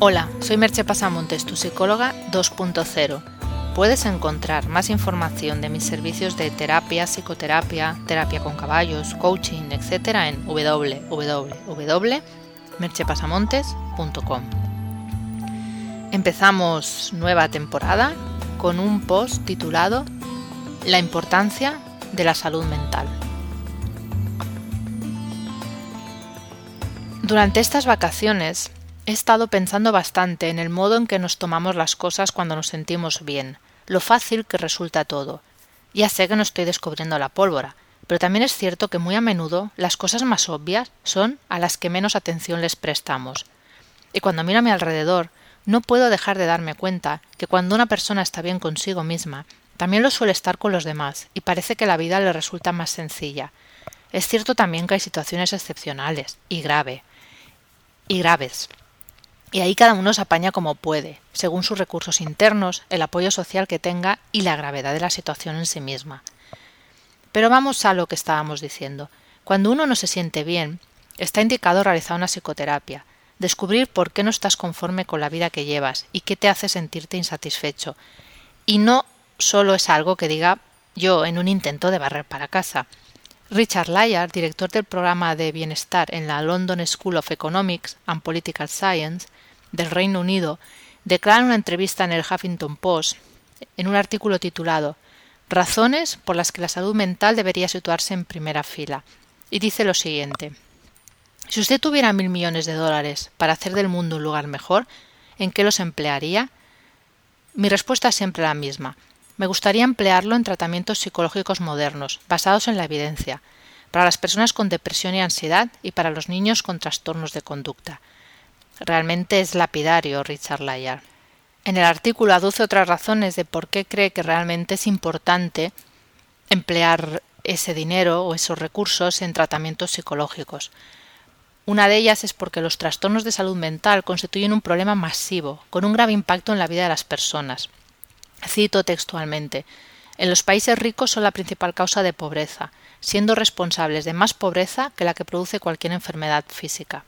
Hola, soy Merche Pasamontes, tu psicóloga 2.0. Puedes encontrar más información de mis servicios de terapia, psicoterapia, terapia con caballos, coaching, etc. en www.merchepasamontes.com. Empezamos nueva temporada con un post titulado La importancia de la salud mental. Durante estas vacaciones he estado pensando bastante en el modo en que nos tomamos las cosas cuando nos sentimos bien, lo fácil que resulta todo. Ya sé que no estoy descubriendo la pólvora, pero también es cierto que muy a menudo las cosas más obvias son a las que menos atención les prestamos. Y cuando miro a mi alrededor, no puedo dejar de darme cuenta que cuando una persona está bien consigo misma, también lo suele estar con los demás, y parece que la vida le resulta más sencilla. Es cierto también que hay situaciones excepcionales y grave, y graves. Y ahí cada uno se apaña como puede, según sus recursos internos, el apoyo social que tenga y la gravedad de la situación en sí misma. Pero vamos a lo que estábamos diciendo. Cuando uno no se siente bien, está indicado realizar una psicoterapia, descubrir por qué no estás conforme con la vida que llevas y qué te hace sentirte insatisfecho. Y no solo es algo que diga yo en un intento de barrer para casa. Richard Layard, director del programa de bienestar en la London School of Economics and Political Science del Reino Unido, declara en una entrevista en el Huffington Post, en un artículo titulado Razones por las que la salud mental debería situarse en primera fila, y dice lo siguiente Si usted tuviera mil millones de dólares para hacer del mundo un lugar mejor, ¿en qué los emplearía? Mi respuesta es siempre la misma me gustaría emplearlo en tratamientos psicológicos modernos, basados en la evidencia, para las personas con depresión y ansiedad y para los niños con trastornos de conducta. Realmente es lapidario Richard Layard. En el artículo aduce otras razones de por qué cree que realmente es importante emplear ese dinero o esos recursos en tratamientos psicológicos. Una de ellas es porque los trastornos de salud mental constituyen un problema masivo, con un grave impacto en la vida de las personas, Cito textualmente En los países ricos son la principal causa de pobreza, siendo responsables de más pobreza que la que produce cualquier enfermedad física.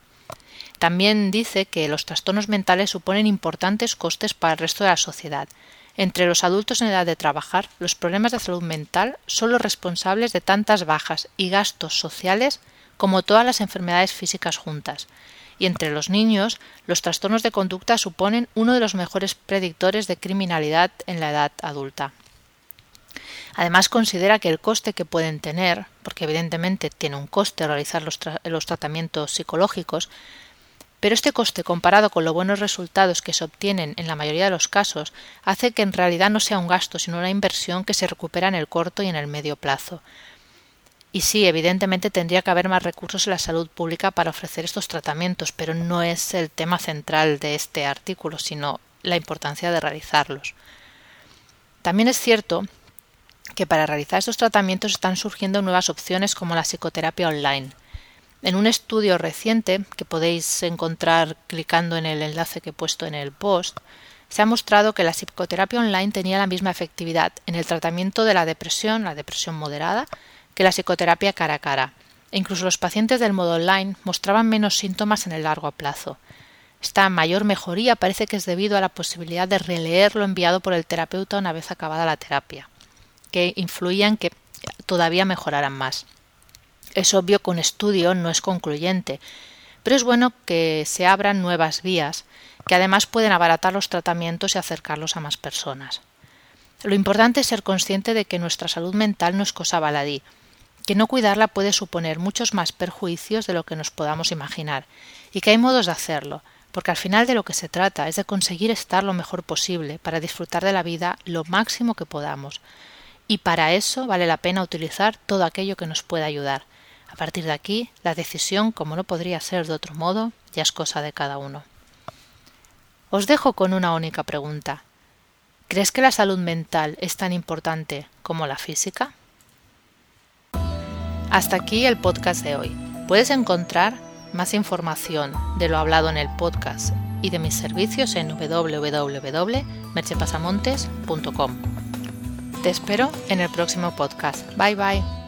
También dice que los trastornos mentales suponen importantes costes para el resto de la sociedad. Entre los adultos en edad de trabajar, los problemas de salud mental son los responsables de tantas bajas y gastos sociales como todas las enfermedades físicas juntas y entre los niños los trastornos de conducta suponen uno de los mejores predictores de criminalidad en la edad adulta. Además considera que el coste que pueden tener, porque evidentemente tiene un coste realizar los, tratamientos psicológicos, pero este coste comparado con los buenos resultados que se obtienen en la mayoría de los casos hace que en realidad no sea un gasto sino una inversión que se recupera en el corto y en el medio plazo. Y sí, evidentemente tendría que haber más recursos en la salud pública para ofrecer estos tratamientos, pero no es el tema central de este artículo, sino la importancia de realizarlos. También es cierto que para realizar estos tratamientos están surgiendo nuevas opciones como la psicoterapia online. En un estudio reciente, que podéis encontrar clicando en el enlace que he puesto en el post, se ha mostrado que la psicoterapia online tenía la misma efectividad en el tratamiento de la depresión, la depresión moderada, que la psicoterapia cara a cara, e incluso los pacientes del modo online mostraban menos síntomas en el largo plazo. Esta mayor mejoría parece que es debido a la posibilidad de releer lo enviado por el terapeuta una vez acabada la terapia, que influía en que todavía mejoraran más. Es obvio que un estudio no es concluyente, pero es bueno que se abran nuevas vías que además pueden abaratar los tratamientos y acercarlos a más personas. Lo importante es ser consciente de que nuestra salud mental no es cosa baladí, que no cuidarla puede suponer muchos más perjuicios de lo que nos podamos imaginar, y que hay modos de hacerlo, porque al final de lo que se trata es de conseguir estar lo mejor posible para disfrutar de la vida lo máximo que podamos, y para eso vale la pena utilizar todo aquello que nos pueda ayudar. A partir de aquí, la decisión, como no podría ser de otro modo, ya es cosa de cada uno. Os dejo con una única pregunta. ¿Crees que la salud mental es tan importante como la física? Hasta aquí el podcast de hoy. Puedes encontrar más información de lo hablado en el podcast y de mis servicios en www.merchepasamontes.com. Te espero en el próximo podcast. Bye bye.